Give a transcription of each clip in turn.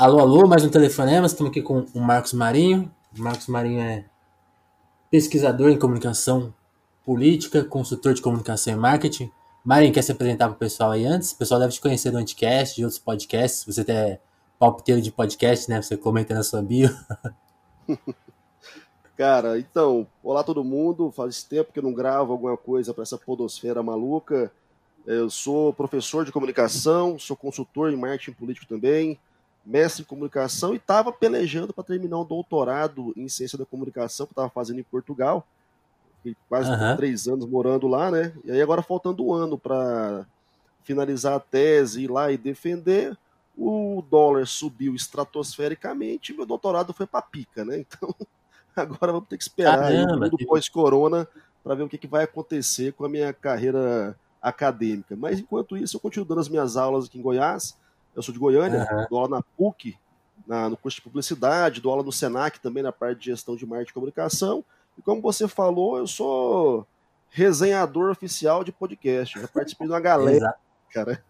Alô, alô, mais um telefonema. Estamos aqui com o Marcos Marinho. O Marcos Marinho é pesquisador em comunicação política, consultor de comunicação e marketing. Marinho, quer se apresentar para o pessoal aí antes? O pessoal deve te conhecer do Anticast, de outros podcasts. Você é palpiteiro de podcast, né? Você comenta na sua bio. Cara, então, olá todo mundo. Faz tempo que eu não gravo alguma coisa para essa podosfera maluca. Eu sou professor de comunicação, sou consultor em marketing político também, mestre em comunicação e estava pelejando para terminar um doutorado em ciência da comunicação que estava fazendo em Portugal. Quase uhum. três anos morando lá, né? E aí agora faltando um ano para finalizar a tese, ir lá e defender, o dólar subiu estratosfericamente e meu doutorado foi para pica, né? Então agora vamos ter que esperar o que... pós-corona para ver o que, que vai acontecer com a minha carreira acadêmica. Mas enquanto isso, eu continuo dando as minhas aulas aqui em Goiás. Eu sou de Goiânia, uhum. dou aula na PUC, na, no curso de publicidade, dou aula no SENAC também na parte de gestão de marketing e comunicação. E como você falou, eu sou resenhador oficial de podcast. Já participei de uma galera, cara.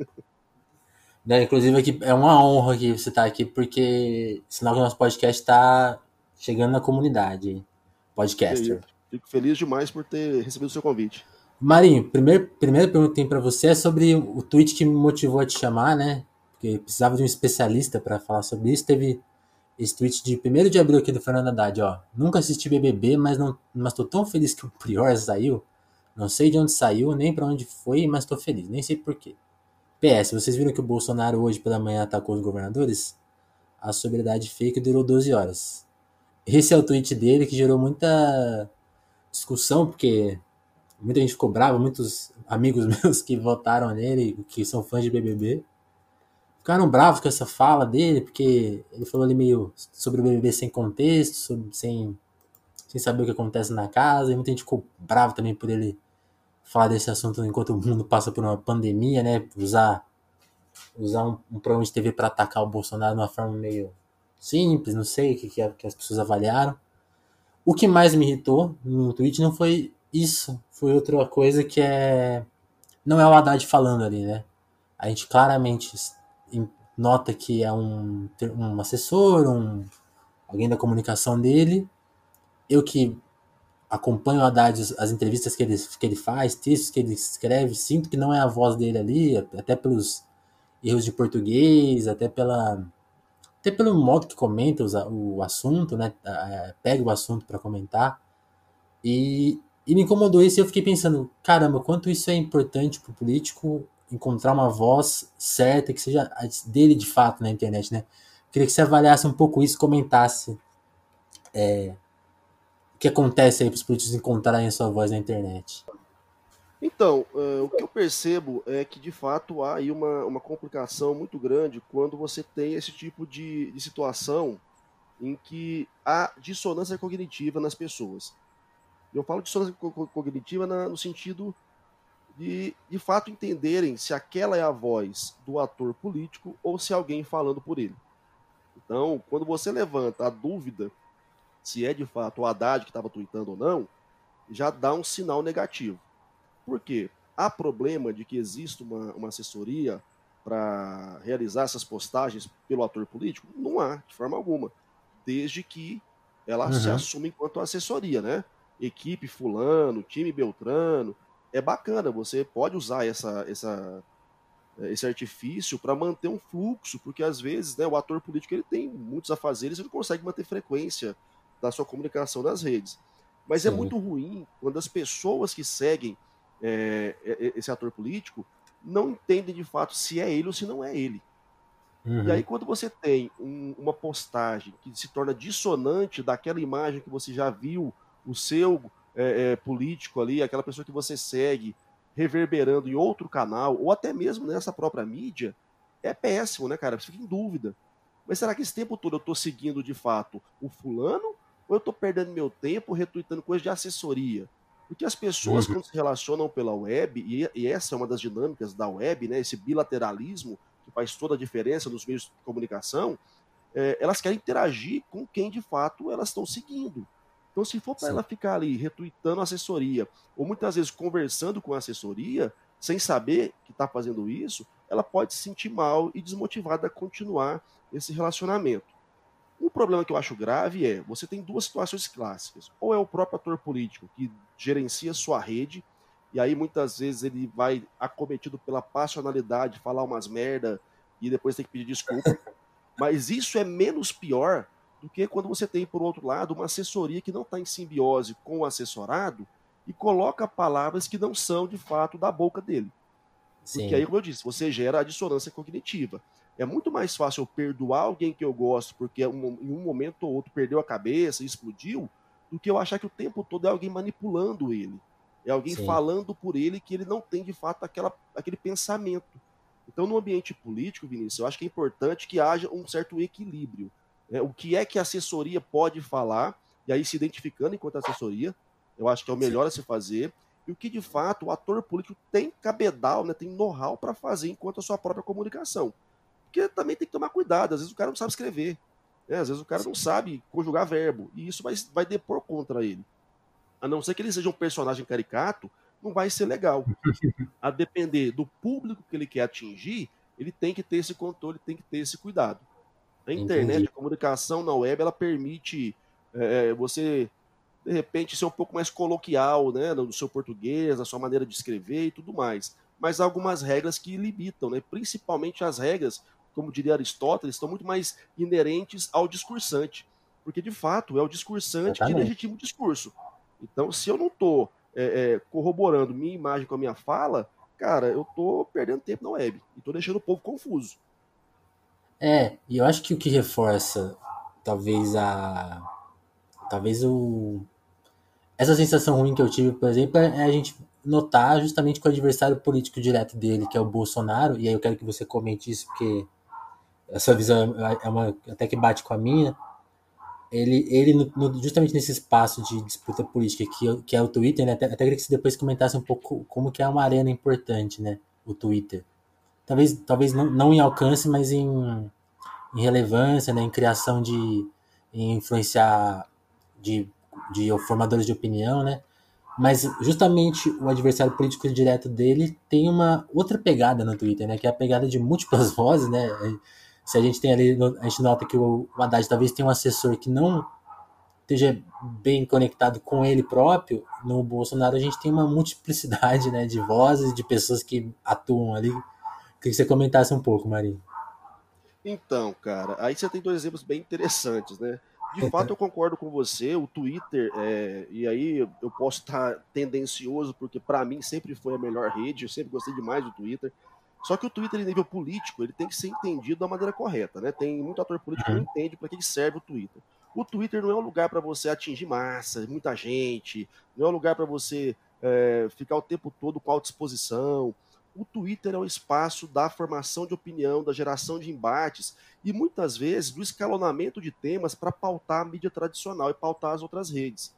É, inclusive, aqui, é uma honra que você estar tá aqui, porque sinal que o nosso podcast está chegando na comunidade podcaster. Fico feliz demais por ter recebido o seu convite. Marinho, primeiro, primeira pergunta que tem para você é sobre o tweet que me motivou a te chamar, né? Porque precisava de um especialista para falar sobre isso. Teve esse tweet de 1 de abril aqui do Fernando Haddad, ó. Nunca assisti BBB, mas não, mas tô tão feliz que o Prior saiu. Não sei de onde saiu, nem para onde foi, mas tô feliz, nem sei porquê. PS, vocês viram que o Bolsonaro hoje pela manhã atacou os governadores? A sobriedade fake durou 12 horas. Esse é o tweet dele que gerou muita discussão, porque muita gente ficou brava, muitos amigos meus que votaram nele, que são fãs de BBB, ficaram bravos com essa fala dele, porque ele falou ali meio sobre o BBB sem contexto, sobre, sem, sem saber o que acontece na casa, e muita gente ficou bravo também por ele falar desse assunto enquanto o mundo passa por uma pandemia, né? Usar, usar um, um programa de TV para atacar o Bolsonaro de uma forma meio simples, não sei o que, que, que as pessoas avaliaram. O que mais me irritou no tweet não foi isso, foi outra coisa que é. Não é o Haddad falando ali, né? A gente claramente nota que é um, um assessor, um, alguém da comunicação dele. Eu que acompanho o Haddad, as entrevistas que ele, que ele faz, textos que ele escreve, sinto que não é a voz dele ali, até pelos erros de português, até pela até pelo modo que comenta o assunto, né? Pega o assunto para comentar. E, e me incomodou isso e eu fiquei pensando, caramba, quanto isso é importante para o político encontrar uma voz certa que seja dele de fato na internet, né? Queria que você avaliasse um pouco isso, comentasse é, o que acontece aí para os políticos encontrarem a sua voz na internet. Então, uh, o que eu percebo é que de fato há aí uma, uma complicação muito grande quando você tem esse tipo de, de situação em que há dissonância cognitiva nas pessoas. Eu falo dissonância cognitiva na, no sentido de, de fato, entenderem se aquela é a voz do ator político ou se é alguém falando por ele. Então, quando você levanta a dúvida se é de fato o Haddad que estava tweetando ou não, já dá um sinal negativo. Por quê? Há problema de que exista uma, uma assessoria para realizar essas postagens pelo ator político? Não há, de forma alguma. Desde que ela uhum. se assume enquanto assessoria, né? Equipe fulano, time Beltrano, é bacana, você pode usar essa, essa, esse artifício para manter um fluxo, porque às vezes né, o ator político ele tem muitos afazeres e ele consegue manter frequência da sua comunicação nas redes. Mas é Sim. é muito ruim quando as pessoas que seguem é, esse ator político não entendem de fato se é ele ou se não é ele. Uhum. E aí, quando você tem um, uma postagem que se torna dissonante daquela imagem que você já viu o seu é, é, político ali, aquela pessoa que você segue, reverberando em outro canal, ou até mesmo nessa própria mídia, é péssimo, né, cara? Você fica em dúvida. Mas será que esse tempo todo eu estou seguindo de fato o fulano? Ou eu estou perdendo meu tempo retweetando coisas de assessoria? Porque as pessoas, quando se relacionam pela web, e, e, essa é uma das dinâmicas da web, né, esse bilateralismo que faz toda a diferença nos meios de comunicação, é, elas querem interagir com quem de fato elas estão seguindo. Então, se for para ela ficar ali retweetando a assessoria, ou muitas vezes conversando com a assessoria, sem saber que está fazendo isso, ela pode se sentir mal e desmotivada a continuar esse relacionamento. Um problema que eu acho grave é, você tem duas situações clássicas. Ou é o próprio ator político que gerencia sua rede, e aí muitas vezes ele vai acometido pela passionalidade, falar umas merda e depois tem que pedir desculpa. Mas isso é menos pior do que quando você tem, por outro lado, uma assessoria que não está em simbiose com o assessorado e coloca palavras que não são de fato da boca dele. Sim. Porque aí, como eu disse, você gera a dissonância cognitiva. É muito mais fácil eu perdoar alguém que eu gosto porque um, em um momento ou outro perdeu a cabeça e explodiu, do que eu achar que o tempo todo é alguém manipulando ele. É alguém Sim. falando por ele que ele não tem de fato aquela, aquele pensamento. Então, no ambiente político, Vinícius, eu acho que é importante que haja um certo equilíbrio. Né? O que é que a assessoria pode falar, e aí se identificando enquanto assessoria, eu acho que é o melhor a se fazer, e o que de fato o ator político tem cabedal, né, tem know-how para fazer enquanto a sua própria comunicação. Porque também tem que tomar cuidado, às vezes o cara não sabe escrever, né? às vezes o cara não sabe conjugar verbo, e isso vai, vai depor contra ele. A não ser que ele seja um personagem caricato, não vai ser legal. A depender do público que ele quer atingir, ele tem que ter esse controle, tem que ter esse cuidado. A internet, Entendi. a comunicação na web, ela permite é, você, de repente, ser um pouco mais coloquial, né, no seu português, na sua maneira de escrever e tudo mais. Mas há algumas regras que limitam, né, principalmente as regras como diria Aristóteles, estão muito mais inerentes ao discursante. Porque, de fato, é o discursante Exatamente. que legitima o discurso. Então, se eu não estou é, é, corroborando minha imagem com a minha fala, cara, eu estou perdendo tempo na web. E estou deixando o povo confuso. É, e eu acho que o que reforça, talvez, a. Talvez o. Essa sensação ruim que eu tive, por exemplo, é a gente notar justamente com o adversário político direto dele, que é o Bolsonaro, e aí eu quero que você comente isso, porque essa visão é uma até que bate com a minha. Ele, ele no, justamente nesse espaço de disputa política que, que é o Twitter, né? até, até queria que você depois comentasse um pouco como que é uma arena importante, né? O Twitter. Talvez, talvez não, não em alcance, mas em, em relevância, né? Em criação de, em influenciar de, de formadores de opinião, né? Mas justamente o adversário político direto dele tem uma outra pegada no Twitter, né? Que é a pegada de múltiplas vozes, né? se a gente tem ali, a gente nota que o, Haddad talvez tenha um assessor que não esteja bem conectado com ele próprio, no Bolsonaro a gente tem uma multiplicidade né, de vozes, de pessoas que atuam ali. Queria que você comentasse um pouco, Maria. Então, cara, aí você tem dois exemplos bem interessantes, né? De fato, eu concordo com você. O Twitter, é, e aí eu posso estar tendencioso, porque para mim sempre foi a melhor rede, eu sempre gostei demais do Twitter. Só que o Twitter, em nível político, ele tem que ser entendido da maneira correta, né? Tem muito ator político que não uhum. entende para que serve o Twitter. O Twitter não é um lugar para você atingir massa, muita gente, não é um lugar para você é, ficar o tempo todo com disposição. O Twitter é um espaço da formação de opinião, da geração de embates e muitas vezes do escalonamento de temas para pautar a mídia tradicional e pautar as outras redes.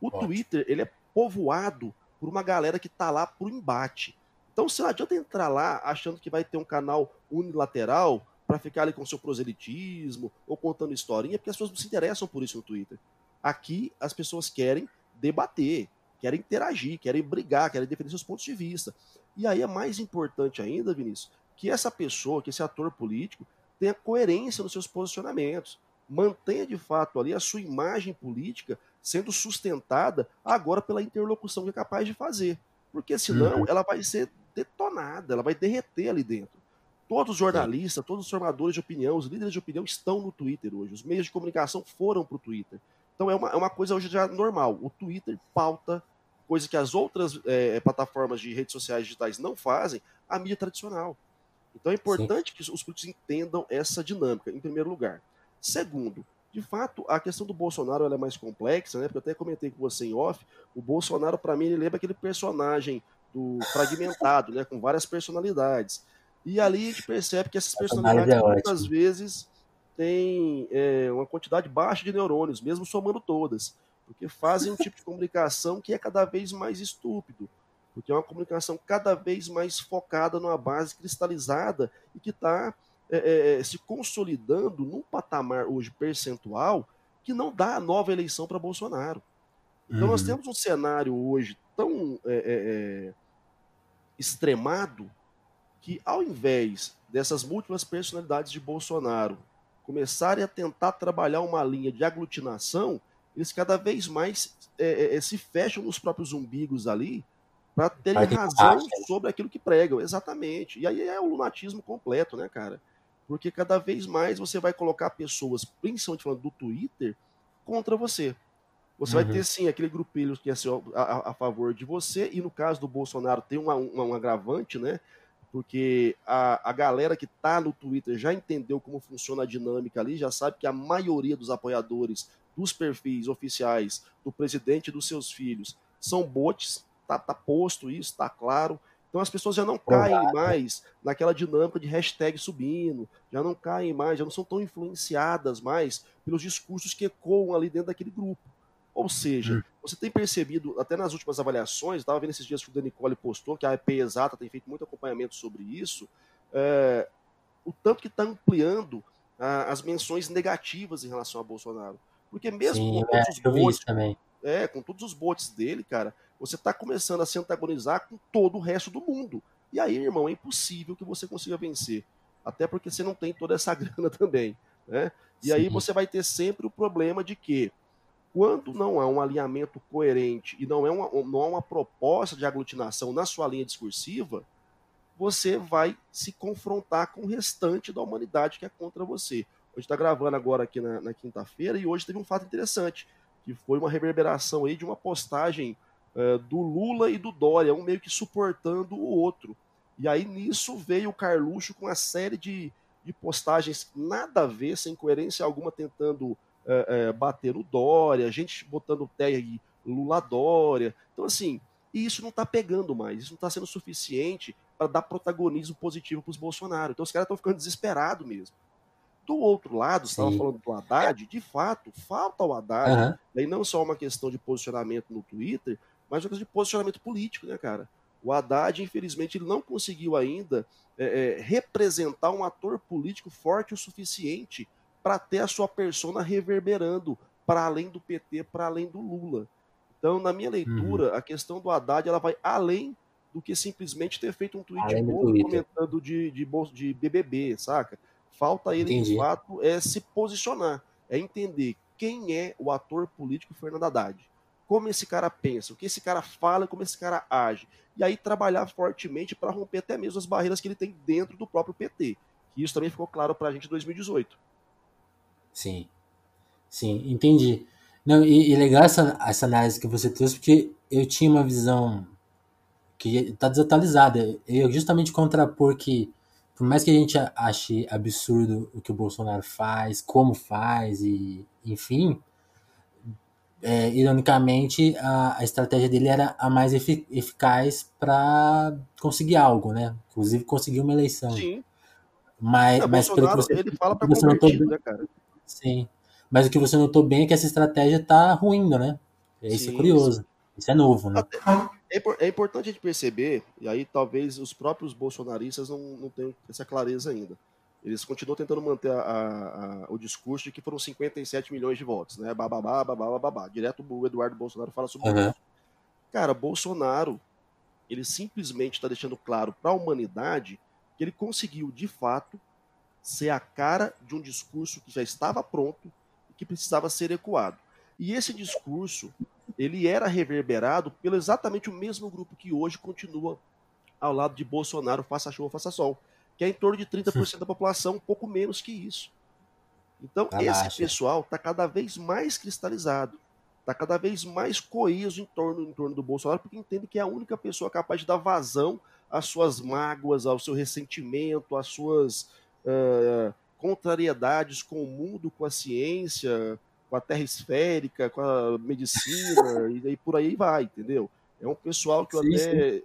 O Ótimo. Twitter ele é povoado por uma galera que está lá para o embate. Então, se não adianta entrar lá achando que vai ter um canal unilateral para ficar ali com seu proselitismo ou contando historinha, porque as pessoas não se interessam por isso no Twitter. Aqui, as pessoas querem debater, querem interagir, querem brigar, querem defender seus pontos de vista. E aí é mais importante ainda, Vinícius, que essa pessoa, que esse ator político, tenha coerência nos seus posicionamentos. Mantenha de fato ali a sua imagem política sendo sustentada agora pela interlocução que é capaz de fazer. Porque senão uhum. ela vai ser detonada, ela vai derreter ali dentro. Todos os jornalistas, todos os formadores de opinião, os líderes de opinião estão no Twitter hoje. Os meios de comunicação foram para o Twitter. Então é uma, é uma coisa hoje já normal. O Twitter pauta coisa que as outras é, plataformas de redes sociais digitais não fazem, a mídia tradicional. Então é importante Sim. que os políticos entendam essa dinâmica, em primeiro lugar. Segundo, de fato, a questão do Bolsonaro é mais complexa, né? Porque eu até comentei com você em off. O Bolsonaro, para mim, ele lembra aquele personagem do fragmentado, né, com várias personalidades. E ali a gente percebe que essas personalidades é muitas vezes têm é, uma quantidade baixa de neurônios, mesmo somando todas, porque fazem um tipo de comunicação que é cada vez mais estúpido, porque é uma comunicação cada vez mais focada numa base cristalizada e que está é, é, é, se consolidando num patamar hoje percentual que não dá a nova eleição para Bolsonaro. Então uhum. nós temos um cenário hoje tão é, é, é extremado que, ao invés dessas múltiplas personalidades de Bolsonaro começarem a tentar trabalhar uma linha de aglutinação, eles cada vez mais é, é, se fecham nos próprios umbigos ali para terem razão sobre aquilo que pregam. Exatamente. E aí é o lunatismo completo, né, cara? Porque cada vez mais você vai colocar pessoas, principalmente falando do Twitter, contra você. Você uhum. vai ter sim aquele grupelho que é a, a, favor de você, e no caso do Bolsonaro tem uma, uma, um agravante, né? Porque a, a galera que tá no Twitter já entendeu como funciona a dinâmica ali, já sabe que a maioria dos apoiadores dos perfis oficiais do presidente e dos seus filhos são bots, tá, tá posto isso, tá claro. Então as pessoas já não caem mais naquela dinâmica de hashtag subindo, já não caem mais, já não são tão influenciadas mais pelos discursos que ecoam ali dentro daquele grupo. Ou seja, hum. você tem percebido, até nas últimas avaliações, estava vendo esses dias que o Danicole postou, que a EP Exata tem feito muito acompanhamento sobre isso, é, o tanto que está ampliando as menções negativas em relação a Bolsonaro. Porque mesmo Sim, com, todos é, os bots, também. É, com todos os bots dele, cara, você está começando a se antagonizar com todo o resto do mundo. E aí, irmão, é impossível que você consiga vencer. Até porque você não tem toda essa grana também. Né? E Sim. aí você vai ter sempre o problema de que quando não há um alinhamento coerente e não é uma, não há uma proposta de aglutinação na sua linha discursiva, você vai se confrontar com o restante da humanidade que é contra você. A gente está gravando agora aqui na, na quinta-feira e hoje teve um fato interessante, que foi uma reverberação aí de uma postagem uh, do Lula e do Dória, um meio que suportando o outro. E aí nisso veio o Carluxo com uma série de, de postagens nada a ver, sem coerência alguma, tentando é, é, bater no Dória, gente botando tag Lula Dória. Então, assim, e isso não está pegando mais, isso não está sendo suficiente para dar protagonismo positivo para os Bolsonaro. Então, os caras estão ficando desesperados mesmo. Do outro lado, você estava falando do Haddad, de fato, falta o Haddad, uhum. e não só uma questão de posicionamento no Twitter, mas uma questão de posicionamento político, né, cara? O Haddad, infelizmente, ele não conseguiu ainda é, é, representar um ator político forte o suficiente para ter a sua persona reverberando para além do PT, para além do Lula. Então, na minha leitura, uhum. a questão do Haddad ela vai além do que simplesmente ter feito um tweet comentando de, de, de BBB, saca? Falta ele, Entendi. de fato, é se posicionar, é entender quem é o ator político Fernando Haddad. Como esse cara pensa, o que esse cara fala, como esse cara age. E aí trabalhar fortemente para romper até mesmo as barreiras que ele tem dentro do próprio PT. Que isso também ficou claro para a gente em 2018. Sim. Sim, entendi. Não, e, e, legal essa, essa análise que você trouxe, porque eu tinha uma visão que está desatualizada. Eu justamente contrapor que, por mais que a gente ache absurdo o que o Bolsonaro faz, como faz, e enfim, é, ironicamente, a, a, estratégia dele era a mais efic eficaz para conseguir algo, né? Inclusive conseguir uma eleição. Sim. Mas, é, mas pelo que você, ele fala para convertir, né, cara? Sim. Mas o que você notou bem é que essa estratégia está ruindo, né? Isso é curioso. Isso é novo, né? É, é, importante a gente perceber, e aí talvez os próprios bolsonaristas não, não tenham essa clareza ainda. Eles continuam tentando manter a, a, a, o discurso de que foram 57 milhões de votos, né? Bababá, babá, babá. Direto o Eduardo Bolsonaro fala sobre uhum. isso. Cara, Bolsonaro, ele simplesmente está deixando claro para a humanidade que ele conseguiu, de fato, ser a cara de um discurso que já estava pronto e que precisava ser ecoado. E esse discurso, ele era reverberado pelo exatamente o mesmo grupo que hoje continua ao lado de Bolsonaro, faça chuva, faça sol, que é em torno de 30% da população, um pouco menos que isso. Então, esse pessoal está cada vez mais cristalizado, está cada vez mais coeso em torno, em torno do Bolsonaro, porque entende que é a única pessoa capaz de dar vazão às suas mágoas, ao seu ressentimento, às suas uh, contrariedades com o mundo, com a ciência, com a terra esférica, com a medicina, e aí por aí vai, entendeu? É um pessoal que eu sim, até sim.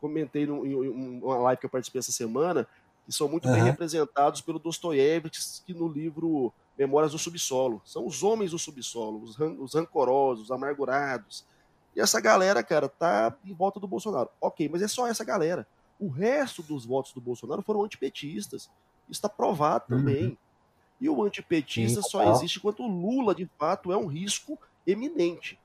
comentei num, em uma live que eu participei essa semana, que são muito uhum. bem representados pelo Dostoiévski no livro Memórias do Subsolo. São os homens do subsolo, os, ran os rancorosos, os amargurados. E essa galera, cara, tá em volta do Bolsonaro. Ok, mas é só essa galera. O resto dos votos do Bolsonaro foram antipetistas. Isso está provado uhum. também. Uhum. E o antipetista Sim, só existe quando o Lula, de fato, é um risco eminente.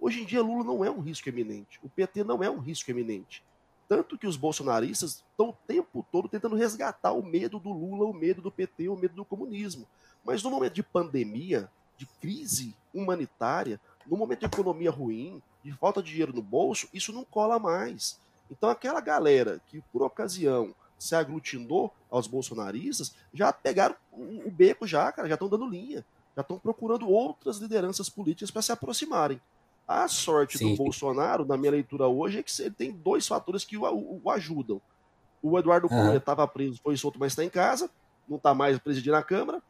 Hoje em dia, Lula não é um risco eminente. O PT não é um risco eminente. Tanto que os bolsonaristas estão o tempo todo tentando resgatar o medo do Lula, o medo do PT, o medo do comunismo. Mas no momento de pandemia, de crise humanitária, no momento de economia ruim, de falta de dinheiro no bolso, isso não cola mais. Então aquela galera que por ocasião se aglutinou aos bolsonaristas, já pegaram o beco já, cara, já estão dando linha, já estão procurando outras lideranças políticas para se aproximarem. A sorte Sim. do Bolsonaro, na minha leitura hoje, é que ele tem dois fatores que o, o, o ajudam. O Eduardo Cunha estava preso, foi solto, mas está em casa, não está mais presidindo a Câmara,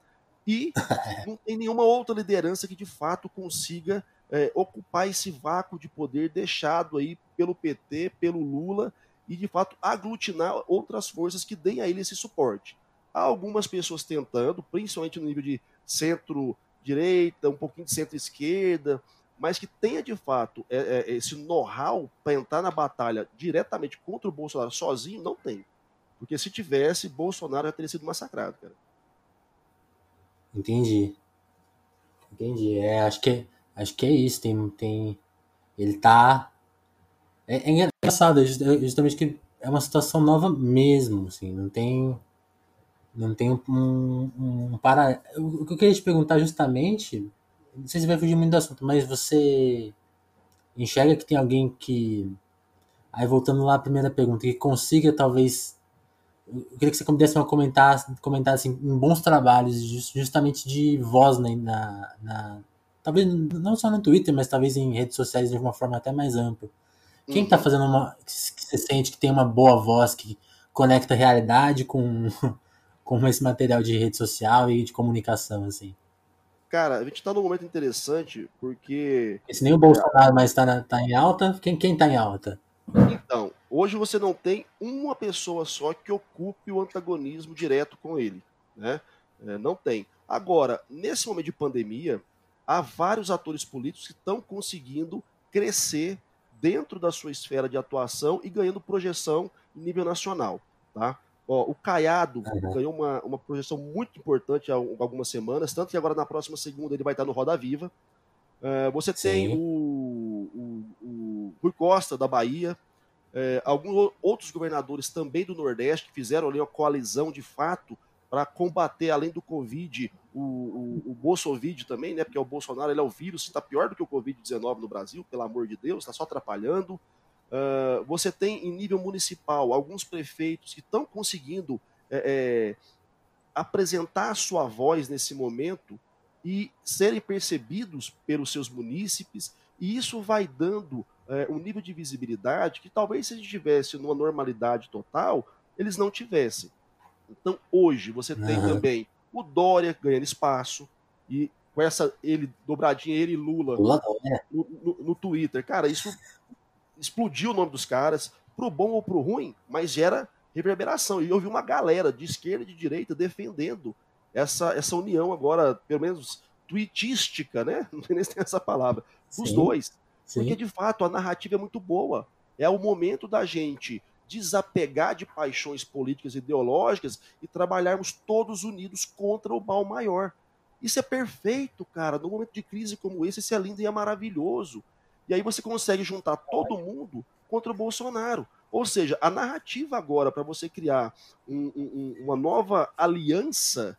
e não tem nenhuma outra liderança que de fato consiga é, ocupar esse vácuo de poder deixado aí pelo PT, pelo Lula e de fato aglutinar outras forças que deem a ele esse suporte. Há algumas pessoas tentando, principalmente no nível de centro-direita, um pouquinho de centro-esquerda, mas que tenha de fato é, é, esse know-how para entrar na batalha diretamente contra o Bolsonaro sozinho, não tem. Porque se tivesse, Bolsonaro já teria sido massacrado, cara. Entendi. Entendi. É, acho que, acho que é isso. Tem, tem, ele tá. É, é engraçado, justamente que é uma situação nova mesmo, assim, não tem. Não tem um, um, um para. O que eu queria te perguntar justamente, não sei se vai fugir muito do assunto, mas você enxerga que tem alguém que. Aí voltando lá à primeira pergunta, que consiga talvez eu queria que você pudesse comentar, comentar assim, em bons trabalhos, justamente de voz né, na, na, talvez não só no Twitter, mas talvez em redes sociais de uma forma até mais ampla. Quem está uhum. fazendo uma. que você sente que tem uma boa voz que conecta a realidade com, com esse material de rede social e de comunicação, assim? Cara, a gente está num momento interessante porque. Se nem o Bolsonaro mais está tá em alta, quem, quem tá em alta? Então, hoje você não tem uma pessoa só que ocupe o antagonismo direto com ele. Né? É, não tem. Agora, nesse momento de pandemia, há vários atores políticos que estão conseguindo crescer dentro da sua esfera de atuação e ganhando projeção em nível nacional. Tá? Ó, o Caiado uhum. ganhou uma, uma projeção muito importante há algumas semanas, tanto que agora na próxima segunda ele vai estar no Roda Viva. Uh, você tem o, o, o Rui Costa, da Bahia, é, alguns outros governadores também do Nordeste que fizeram ali uma coalizão de fato para combater, além do Covid, o, o, o Bolsovid também, né? Porque o Bolsonaro ele é o vírus, está pior do que o Covid-19 no Brasil, pelo amor de Deus, está só atrapalhando. Uh, você tem em nível municipal alguns prefeitos que estão conseguindo é, é, apresentar a sua voz nesse momento e serem percebidos pelos seus munícipes, e isso vai dando é, um nível de visibilidade que talvez se a gente tivesse numa normalidade total, eles não tivessem. Então, hoje, você tem uhum. também o Dória ganhando espaço, e com essa ele dobradinha, ele e Lula, Lula no, no, no, Twitter. Cara, isso explodiu o nome dos caras, pro bom ou pro ruim, mas gera reverberação. E eu vi uma galera de esquerda e de direita defendendo essa, essa união agora, pelo menos tweetística, né? Não nem tem essa palavra, dos Sim. dois. Sim. Porque, de fato, a narrativa é muito boa. É o momento da gente desapegar de paixões políticas e ideológicas e trabalharmos todos unidos contra o mal maior. Isso é perfeito, cara. No momento de crise como esse, isso é lindo e é maravilhoso. E aí você consegue juntar todo mundo contra o Bolsonaro. Ou seja, a narrativa agora para você criar um, um, uma nova aliança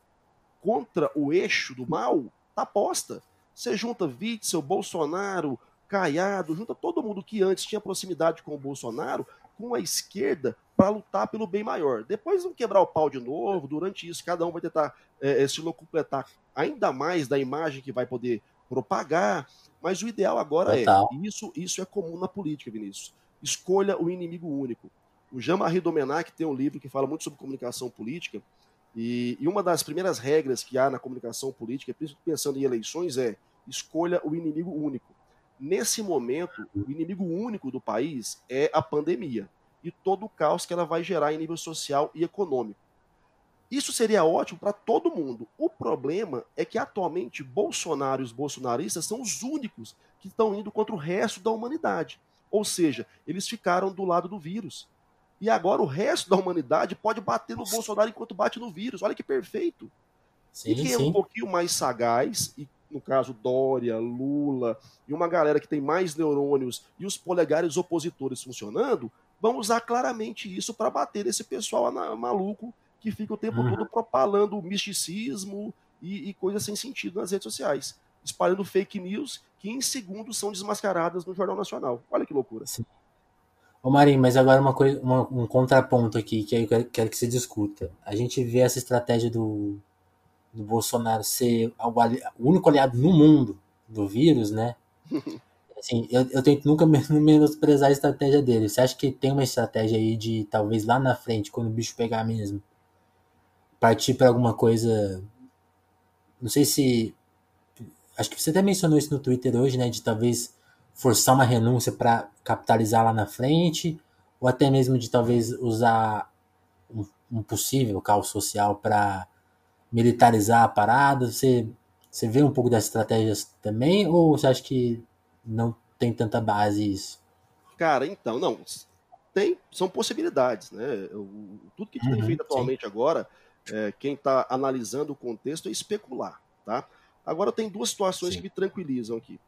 contra o eixo do mal tá posta. Você junta Witzel, Bolsonaro, Caiado, junta todo mundo que antes tinha proximidade com o Bolsonaro, com a esquerda, para lutar pelo bem maior. Depois vão quebrar o pau de novo, durante isso, cada um vai tentar é, se completar ainda mais da imagem que vai poder propagar. Mas o ideal agora é, Total. é, isso, isso é comum na política, Vinícius. Escolha o inimigo único. O Jean-Marie Domenac tem um livro que fala muito sobre comunicação política, e, e, uma das primeiras regras que há na comunicação política, principalmente pensando em eleições, é escolha o inimigo único. Nesse momento, o inimigo único do país é a pandemia e todo o caos que ela vai gerar em nível social e econômico. Isso seria ótimo para todo mundo. O problema é que atualmente Bolsonaro e os bolsonaristas são os únicos que estão indo contra o resto da humanidade. Ou seja, eles ficaram do lado do vírus. E agora o resto da humanidade pode bater no Bolsonaro enquanto bate no vírus. Olha que perfeito. Sim, e quem sim. é um pouquinho mais sagaz e no caso Dória, Lula, e uma galera que tem mais neurônios e os polegares opositores funcionando, vão usar claramente isso para bater esse pessoal maluco que fica o tempo uhum. todo propalando misticismo e, e coisas sem sentido nas redes sociais, espalhando fake news que em segundos são desmascaradas no Jornal Nacional. Olha que loucura. Sim. Ô Marinho, mas agora uma coisa, uma, um contraponto aqui que eu quero que se discuta. A gente vê essa estratégia do, do Bolsonaro ser o único aliado no mundo do vírus, né? Assim, eu, eu tento nunca menosprezar a estratégia dele. Você acha que tem uma estratégia aí de talvez lá na frente, quando o bicho pegar mesmo, partir para alguma coisa. Não sei se. Acho que você até mencionou isso no Twitter hoje, né? De talvez forçar uma renúncia para capitalizar lá na frente, ou até mesmo de talvez usar um, um possível caos social para militarizar a parada. Você, você vê um pouco das estratégias também, ou você acha que não tem tanta base isso? Cara, então, não. Tem, são possibilidades, né? tudo que a gente uhum, tem feito atualmente sim. agora é, quem está analisando o contexto é especular. Tá? Agora, tem duas situações Sim. que me tranquilizam aqui.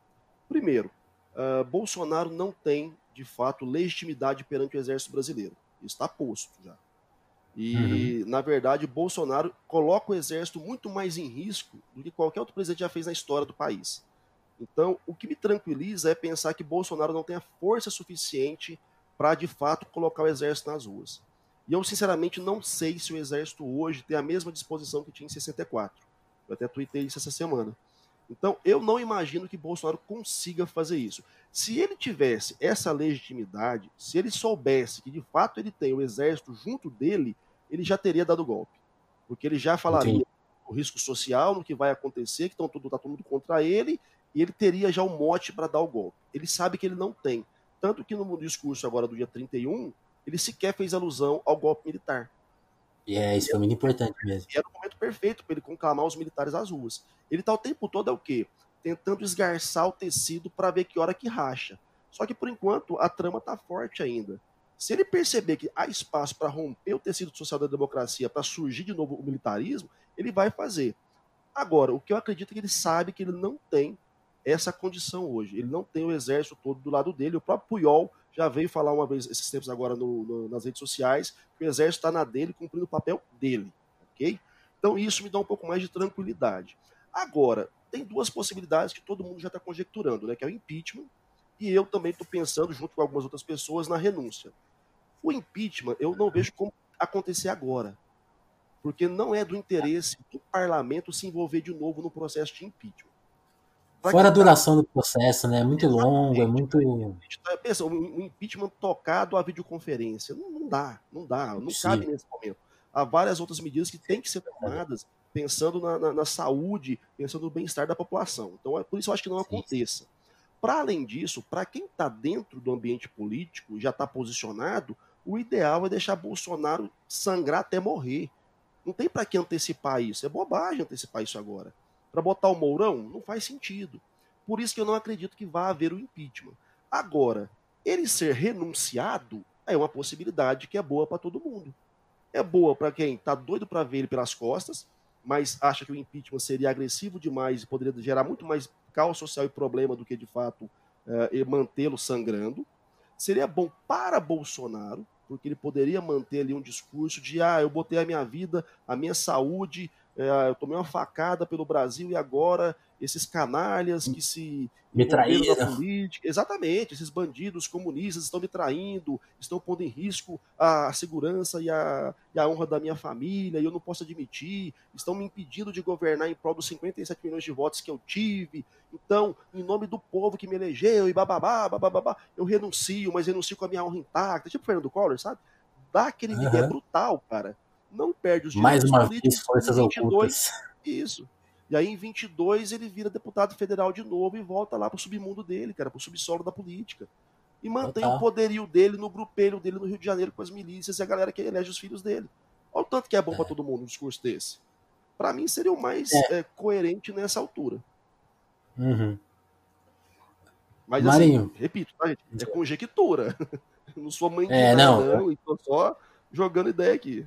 Primeiro, uh, Bolsonaro não tem, de fato, legitimidade perante o exército brasileiro. Isso está posto já. E, uhum. na verdade, Bolsonaro coloca o exército muito mais em risco do que qualquer outro presidente já fez na história do país. Então, o que me tranquiliza é pensar que Bolsonaro não tem a força suficiente para, de fato, colocar o exército nas ruas. E eu, sinceramente, não sei se o Exército hoje tem a mesma disposição que tinha em 64. Eu até tuitei isso essa semana. Então, eu não imagino que Bolsonaro consiga fazer isso. Se ele tivesse essa legitimidade, se ele soubesse que de fato ele tem o exército junto dele, ele já teria dado golpe. Porque ele já falaria o risco social, no que vai acontecer, que está tudo, tá todo mundo contra ele, e ele teria já o um mote para dar o golpe. Ele sabe que ele não tem. Tanto que no discurso agora do dia 31, ele sequer fez alusão ao golpe militar. E é, isso foi muito importante mesmo. E era o momento perfeito para ele conclamar os militares às ruas. Ele está o tempo todo é o quê? Tentando esgarçar o tecido para ver que hora que racha. Só que por enquanto a trama está forte ainda. Se ele perceber que há espaço para romper o tecido social da democracia, para surgir de novo o militarismo, ele vai fazer. Agora, o que eu acredito é que ele sabe que ele não tem essa condição hoje. Ele não tem o exército todo do lado dele. O próprio Puyol já veio falar uma vez, esses tempos agora no, no, nas redes sociais, que o exército está na dele, cumprindo o papel dele, ok? Então isso me dá um pouco mais de tranquilidade. Agora, tem duas possibilidades que todo mundo já está conjecturando, né? Que é o impeachment, e eu também estou pensando, junto com algumas outras pessoas, na renúncia. O impeachment eu não vejo como acontecer agora, porque não é do interesse do parlamento se envolver de novo no processo de impeachment. Fora a duração do processo, né? É muito longo, é muito. Tá, pensa, um impeachment tocado à videoconferência. Não, não dá, não dá, não Sim. cabe nesse momento. Há várias outras medidas que têm que ser tomadas pensando na, na, na saúde, pensando no bem-estar da população. Então, é por isso eu acho que não aconteça. Para além disso, para quem está dentro do ambiente político, já está posicionado, o ideal é deixar Bolsonaro sangrar até morrer. Não tem para que antecipar isso. É bobagem antecipar isso agora para botar o Mourão, não faz sentido. Por isso que eu não acredito que vá haver o impeachment. Agora, ele ser renunciado é uma possibilidade que é boa para todo mundo. É boa para quem está doido para ver ele pelas costas, mas acha que o impeachment seria agressivo demais e poderia gerar muito mais caos social e problema do que de fato é, mantê-lo sangrando. Seria bom para Bolsonaro, porque ele poderia manter ali um discurso de ah, eu botei a minha vida, a minha saúde é, eu tomei uma facada pelo Brasil e agora esses canalhas que se me traíram. Política, exatamente, esses bandidos comunistas estão me traindo, estão pondo em risco a segurança e a, e a honra da minha família, e eu não posso admitir, estão me impedindo de governar em prol dos 57 milhões de votos que eu tive. Então, em nome do povo que me elegeu e bababá, bababá, eu renuncio, mas renuncio com a minha honra intacta, tipo Fernando Collor, sabe? Dá aquele uhum. é brutal, cara não perde os direitos Mais uma vez, forças 22, ocultas. Isso. E aí, em 22, ele vira deputado federal de novo e volta lá pro submundo dele, cara, pro subsolo da política. E mantém o poderio dele no grupelho dele no Rio de Janeiro com as milícias e a galera que elege os filhos dele. Olha o tanto que é bom é. para todo mundo um discurso desse. Para mim, seria o mais é. É, coerente nessa altura. Uhum. Mas, Marinho. assim, repito, tá, gente? É conjectura. não sou mãe de é, nada, não. não, e tô só jogando ideia aqui.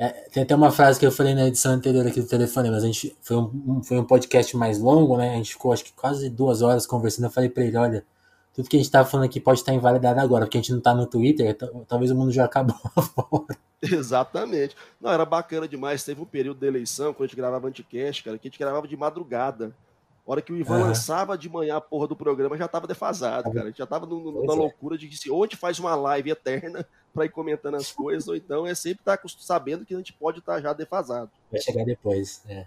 É, tem até uma frase que eu falei na edição anterior aqui do telefone, mas a gente foi um, foi um podcast mais longo, né? A gente ficou acho que quase duas horas conversando. Eu falei para ele: olha, tudo que a gente está falando aqui pode estar invalidado agora, porque a gente não está no Twitter, talvez o mundo já acabou. Exatamente. Não, era bacana demais. Teve um período de eleição, quando a gente gravava anticast, cara, que a gente gravava de madrugada. A hora que o Ivan uhum. lançava de manhã a porra do programa, já tava defasado, cara. A gente já tava no, no, na é. loucura de que se ou a gente faz uma live eterna para ir comentando as coisas, ou então é sempre estar tá sabendo que a gente pode estar tá já defasado. Vai chegar depois, é.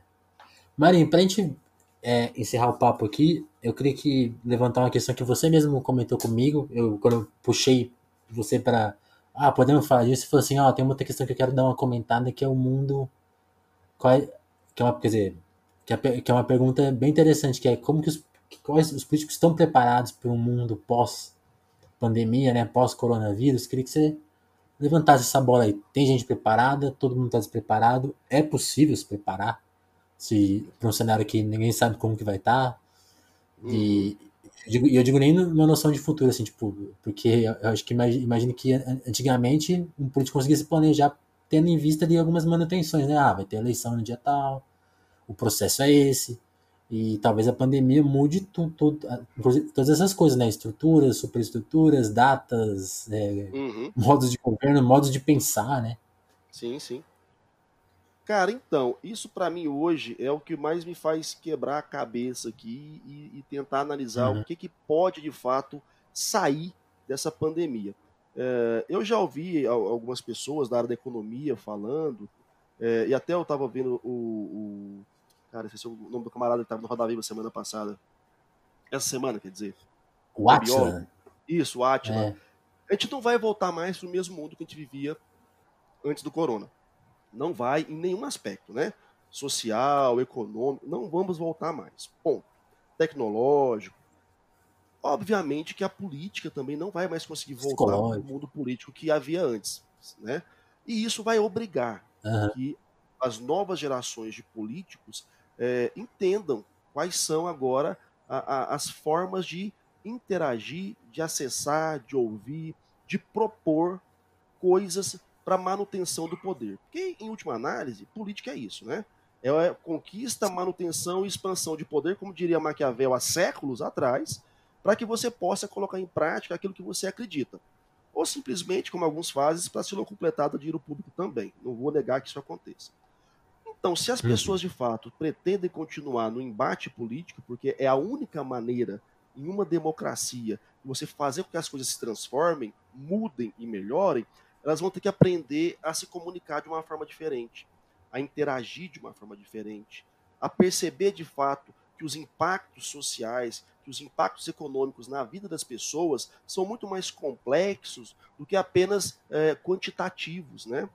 Marinho, pra gente é, encerrar o papo aqui, eu queria que levantar uma questão que você mesmo comentou comigo. Eu, quando eu puxei você para. Ah, podemos falar disso? Você falou assim: ó, tem outra questão que eu quero dar uma comentada que é o mundo. Qual é, que é uma, quer dizer, que é, que é uma pergunta bem interessante, que é como que os, quais os políticos estão preparados para um mundo pós-pandemia, né, pós-coronavírus? Queria que você levantasse essa bola aí. Tem gente preparada? Todo mundo está despreparado? É possível se preparar? se para um cenário que ninguém sabe como que vai estar. Tá. E eu digo, eu digo nem numa noção de futuro, assim, tipo, porque eu acho que imagino que antigamente um político conseguia se planejar tendo em vista ali algumas manutenções, né? Ah, vai ter eleição no dia tal, o processo é esse, e talvez a pandemia mude tu, tu, todas essas coisas, né? Estruturas, superestruturas, datas, é, uhum. modos de governo, modos de pensar, né? Sim, sim. Cara, então, isso para mim hoje é o que mais me faz quebrar a cabeça aqui e, e tentar analisar uhum. o que, que pode de fato sair dessa pandemia. É, eu já ouvi algumas pessoas da área da economia falando, é, e até eu estava vendo o, o. Cara, esse é o nome do camarada que estava no Roda Viva semana passada. Essa semana, quer dizer. O Atila. Isso, o Atila. É. A gente não vai voltar mais para o mesmo mundo que a gente vivia antes do corona. Não vai em nenhum aspecto, né? Social, econômico, não vamos voltar mais. Ponto. Tecnológico. Obviamente que a política também não vai mais conseguir voltar ao mundo político que havia antes, né? E isso vai obrigar uhum. que as novas gerações de políticos é, entendam quais são agora a, a, as formas de interagir, de acessar, de ouvir, de propor coisas para manutenção do poder. Porque, em última análise, política é isso, né? É conquista, manutenção e expansão de poder, como diria Maquiavel há séculos atrás, para que você possa colocar em prática aquilo que você acredita. Ou simplesmente, como alguns fazem, para se completar do dinheiro público também. Não vou negar que isso aconteça. Então, se as uhum. pessoas de fato pretendem continuar no embate político, porque é a única maneira em uma democracia de você fazer com que as coisas se transformem, mudem e melhorem, elas vão ter que aprender a se comunicar de uma forma diferente, a interagir de uma forma diferente, a perceber de fato que os impactos sociais, que os impactos econômicos na vida das pessoas são muito mais complexos do que apenas é, quantitativos, né?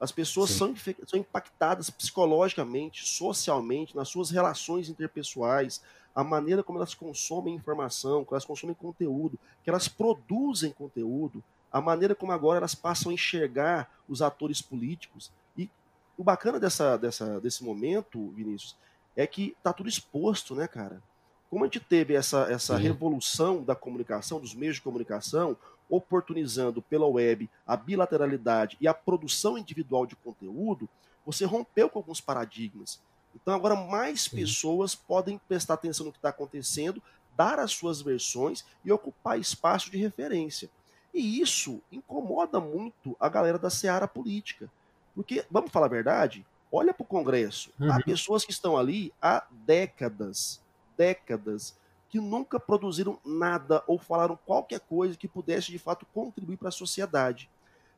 As pessoas são, são impactadas psicologicamente, socialmente, nas suas relações interpessoais, a maneira como elas consomem informação, como elas consomem conteúdo, que elas produzem conteúdo, a maneira como agora elas passam a enxergar os atores políticos. E o bacana dessa, dessa, desse momento, Vinícius, é que tá tudo exposto, né, cara? Como a gente teve essa, essa revolução da comunicação, dos meios de comunicação, oportunizando pela web a bilateralidade e a produção individual de conteúdo, você rompeu com alguns paradigmas. Então agora mais Sim. pessoas podem prestar atenção no que está acontecendo, dar as suas versões e ocupar espaço de referência. E isso incomoda muito a galera da seara política. Porque, vamos falar a verdade, olha para o Congresso. Uhum. Há pessoas que estão ali há décadas, décadas, que nunca produziram nada ou falaram qualquer coisa que pudesse de fato contribuir para a sociedade.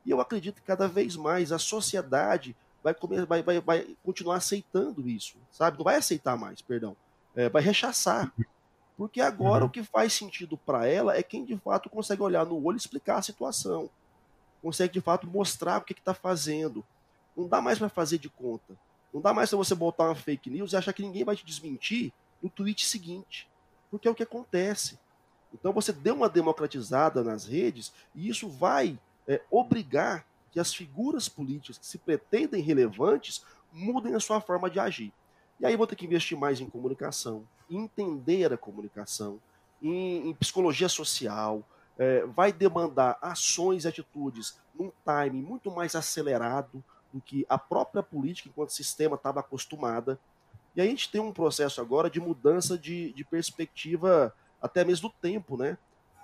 E eu acredito que cada vez mais a sociedade vai, comer, vai, vai, vai continuar aceitando isso, sabe? Não vai aceitar mais, perdão. É, vai rechaçar. Porque agora uhum. o que faz sentido para ela é quem de fato consegue olhar no olho e explicar a situação. Consegue de fato mostrar o que está fazendo. Não dá mais para fazer de conta. Não dá mais para você botar uma fake news e achar que ninguém vai te desmentir no tweet seguinte. Porque é o que acontece. Então você deu uma democratizada nas redes e isso vai é, obrigar que as figuras políticas que se pretendem relevantes mudem a sua forma de agir. E aí vou ter que investir mais em comunicação, entender a comunicação, em, em psicologia social, é, vai demandar ações e atitudes num time muito mais acelerado do que a própria política, enquanto sistema, estava acostumada. E aí a gente tem um processo agora de mudança de, de perspectiva, até mesmo do tempo, né?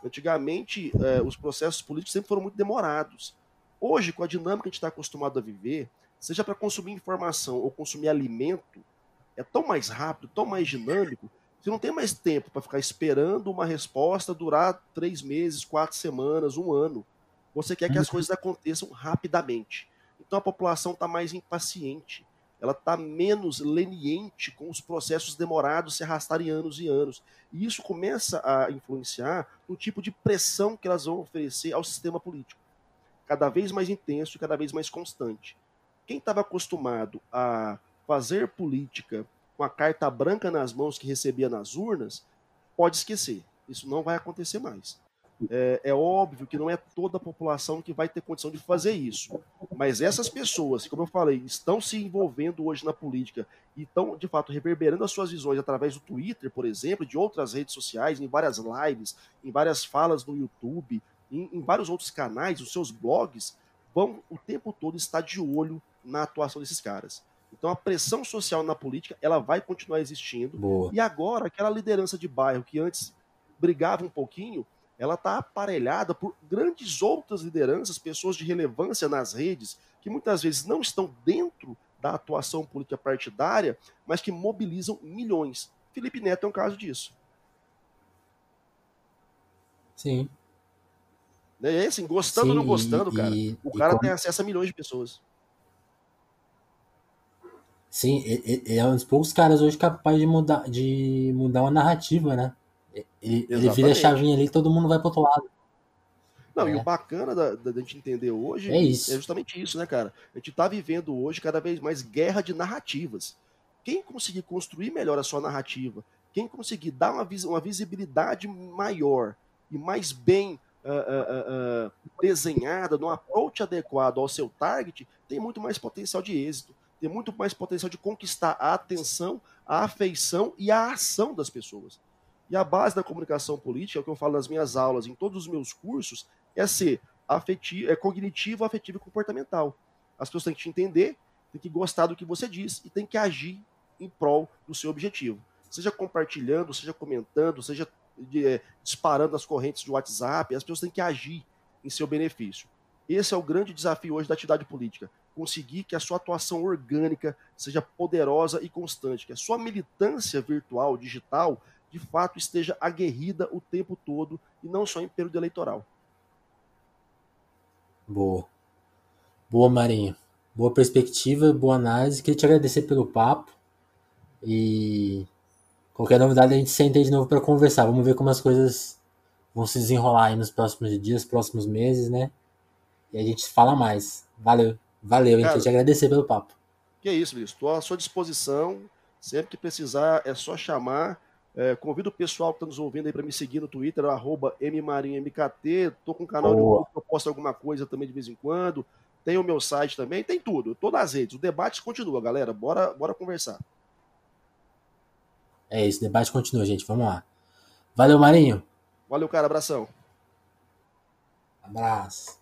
Antigamente, é, os processos políticos sempre foram muito demorados. Hoje, com a dinâmica que a gente está acostumado a viver, seja para consumir informação ou consumir alimento, é tão mais rápido, tão mais dinâmico, você não tem mais tempo para ficar esperando uma resposta durar três meses, quatro semanas, um ano. Você quer que as uhum. coisas aconteçam rapidamente. Então a população está mais impaciente, ela está menos leniente com os processos demorados se arrastarem anos e anos. E isso começa a influenciar no tipo de pressão que elas vão oferecer ao sistema político. Cada vez mais intenso e cada vez mais constante. Quem estava acostumado a fazer política com a carta branca nas mãos que recebia nas urnas, pode esquecer. Isso não vai acontecer mais. É, é, óbvio que não é toda a população que vai ter condição de fazer isso. Mas essas pessoas, como eu falei, estão se envolvendo hoje na política e estão, de fato, reverberando as suas visões através do Twitter, por exemplo, de outras redes sociais, em várias lives, em várias falas no YouTube, em, em vários outros canais, os seus blogs, vão o tempo todo estar de olho na atuação desses caras. Então a pressão social na política ela vai continuar existindo. Boa. E agora aquela liderança de bairro que antes brigava um pouquinho, ela está aparelhada por grandes outras lideranças, pessoas de relevância nas redes, que muitas vezes não estão dentro da atuação política partidária, mas que mobilizam milhões. Felipe Neto é um caso disso. Sim. É assim, gostando Sim, ou não gostando, e, cara, e, o cara como... tem acesso a milhões de pessoas. Sim, ele é um dos poucos caras hoje capazes de mudar, de mudar uma narrativa, né? Ele, ele vira a chavinha ali e todo mundo vai pro outro lado. Não, é. e o bacana da, da, da, gente entender hoje é, isso. é justamente isso, né, cara? A gente tá vivendo hoje cada vez mais guerra de narrativas. Quem conseguir construir melhor a sua narrativa, quem conseguir dar uma, vis uma visibilidade maior e mais bem uh, uh, uh, desenhada, num approach adequado ao seu target, tem muito mais potencial de êxito, tem muito mais potencial de conquistar a atenção, a afeição e a ação das pessoas. E a base da comunicação política, é o que eu falo nas minhas aulas, em todos os meus cursos, é ser afetivo, é cognitivo, afetivo e comportamental. As pessoas têm que te entender, têm que gostar do que você diz e têm que agir em prol do seu objetivo. Seja compartilhando, seja comentando, seja é, disparando as correntes de WhatsApp, as pessoas têm que agir em seu benefício. Esse é o grande desafio hoje da atividade política. Conseguir que a sua atuação orgânica seja poderosa e constante, que a sua militância virtual, digital, de fato esteja aguerrida o tempo todo e não só em período eleitoral. Boa. Boa, Marinho. Boa perspectiva, boa análise. Queria te agradecer pelo papo. E qualquer novidade a gente senta aí de novo para conversar. Vamos ver como as coisas vão se desenrolar aí nos próximos dias, próximos meses, né? E a gente fala mais. Valeu. Valeu, Cara, Queria te agradecer pelo papo. Que é isso, Luiz. Estou à sua disposição. Sempre que precisar, é só chamar. É, convido o pessoal que está nos ouvindo aí para me seguir no Twitter, arroba mmarinhamkt. Estou com um canal de YouTube que eu posto alguma coisa também de vez em quando. Tem o meu site também, tem tudo. Estou nas redes. O debate continua, galera. Bora, bora conversar. É isso, o debate continua, gente. Vamos lá. Valeu, Marinho. Valeu, cara. Abração. Abraço.